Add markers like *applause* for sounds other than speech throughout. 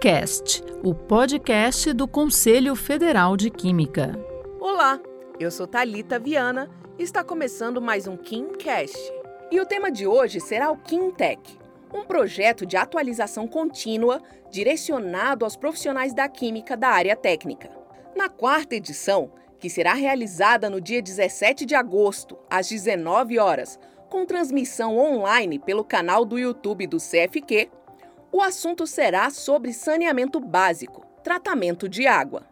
KimCast, o podcast do Conselho Federal de Química. Olá, eu sou Talita Viana e está começando mais um KimCast. E o tema de hoje será o KimTech, um projeto de atualização contínua direcionado aos profissionais da química da área técnica. Na quarta edição, que será realizada no dia 17 de agosto, às 19 horas, com transmissão online pelo canal do YouTube do CFQ, o assunto será sobre saneamento básico, tratamento de água.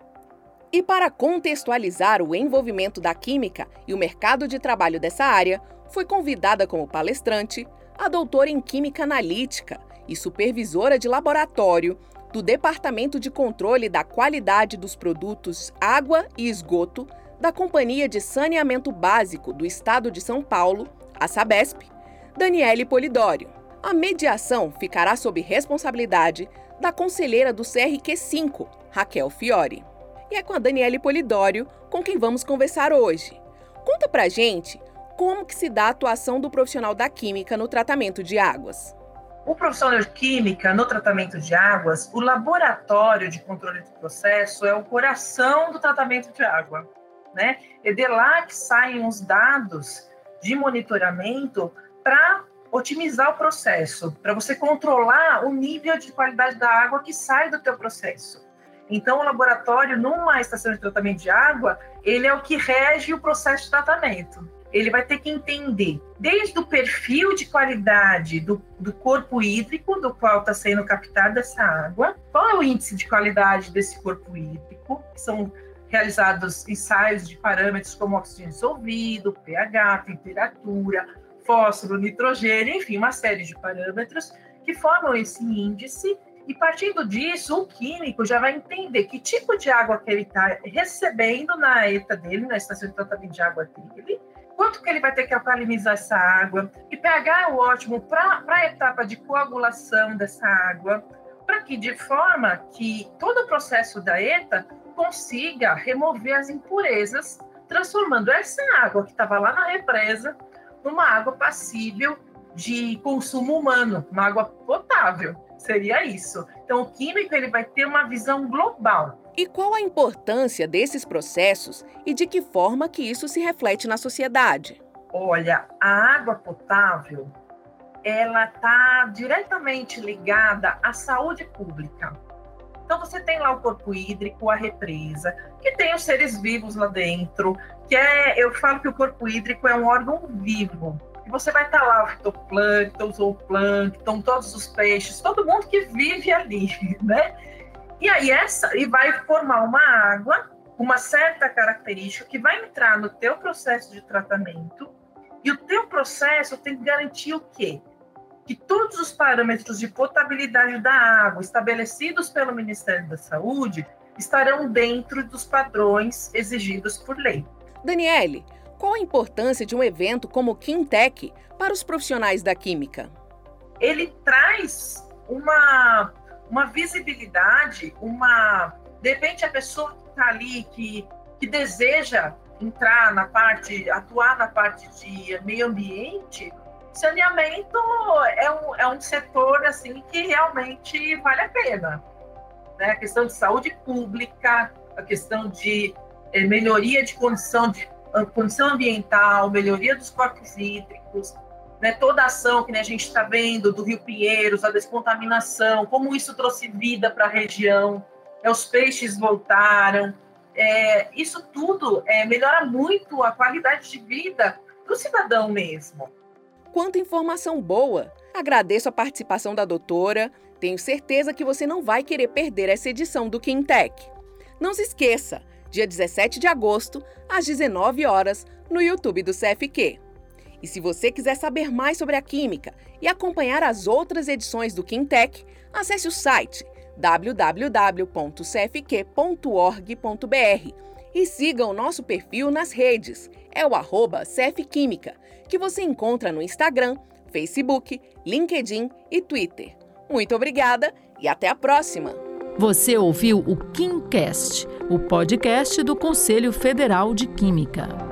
E para contextualizar o envolvimento da química e o mercado de trabalho dessa área, foi convidada como palestrante a doutora em Química Analítica e supervisora de laboratório do Departamento de Controle da Qualidade dos Produtos Água e Esgoto da Companhia de Saneamento Básico do Estado de São Paulo, a Sabesp, Daniele Polidório. A mediação ficará sob responsabilidade da conselheira do CRQ5, Raquel Fiore. E é com a Daniele Polidório com quem vamos conversar hoje. Conta pra gente como que se dá a atuação do profissional da química no tratamento de águas. O profissional de química no tratamento de águas, o laboratório de controle do processo é o coração do tratamento de água, né? É de lá que saem os dados de monitoramento para otimizar o processo, para você controlar o nível de qualidade da água que sai do teu processo. Então, o laboratório, numa estação de tratamento de água, ele é o que rege o processo de tratamento. Ele vai ter que entender desde o perfil de qualidade do, do corpo hídrico, do qual está sendo captada essa água, qual é o índice de qualidade desse corpo hídrico, são realizados ensaios de parâmetros como oxigênio dissolvido, pH, temperatura, fósforo, nitrogênio, enfim, uma série de parâmetros que formam esse índice. E partindo disso, o químico já vai entender que tipo de água que ele está recebendo na ETA dele, na estação de tratamento de água dele, quanto que ele vai ter que alcalinizar essa água, e pH é o ótimo para a etapa de coagulação dessa água, para que de forma que todo o processo da ETA consiga remover as impurezas, transformando essa água que estava lá na represa numa água passível de consumo humano, uma água potável. Seria isso. Então, o químico ele vai ter uma visão global. E qual a importância desses processos e de que forma que isso se reflete na sociedade? Olha, a água potável ela está diretamente ligada à saúde pública. Então você tem lá o corpo hídrico, a represa, que tem os seres vivos lá dentro, que é, eu falo que o corpo hídrico é um órgão vivo. E você vai estar lá o fitoplâncton, o zooplâncton, todos os peixes, todo mundo que vive ali, *laughs* né? E aí essa e vai formar uma água uma certa característica que vai entrar no teu processo de tratamento e o teu processo tem que garantir o quê? Que todos os parâmetros de potabilidade da água estabelecidos pelo Ministério da Saúde estarão dentro dos padrões exigidos por lei. Daniele, qual a importância de um evento como o Quintec para os profissionais da química? Ele traz uma, uma visibilidade, uma. De repente, a pessoa que está ali, que, que deseja entrar na parte, atuar na parte de meio ambiente, saneamento é um, é um setor assim que realmente vale a pena. Né? A questão de saúde pública, a questão de é, melhoria de condição, de condição ambiental, melhoria dos corpos hídricos, né? toda a ação que né, a gente está vendo do Rio Pinheiros, a descontaminação, como isso trouxe vida para a região, né? os peixes voltaram. É, isso tudo é, melhora muito a qualidade de vida do cidadão mesmo quanta informação boa! Agradeço a participação da doutora. Tenho certeza que você não vai querer perder essa edição do Quintec. Não se esqueça, dia 17 de agosto, às 19 horas, no YouTube do CFQ. E se você quiser saber mais sobre a química e acompanhar as outras edições do Quintec, acesse o site www.cfq.org.br e siga o nosso perfil nas redes. É o arroba que você encontra no Instagram, Facebook, LinkedIn e Twitter. Muito obrigada e até a próxima! Você ouviu o KimCast, o podcast do Conselho Federal de Química.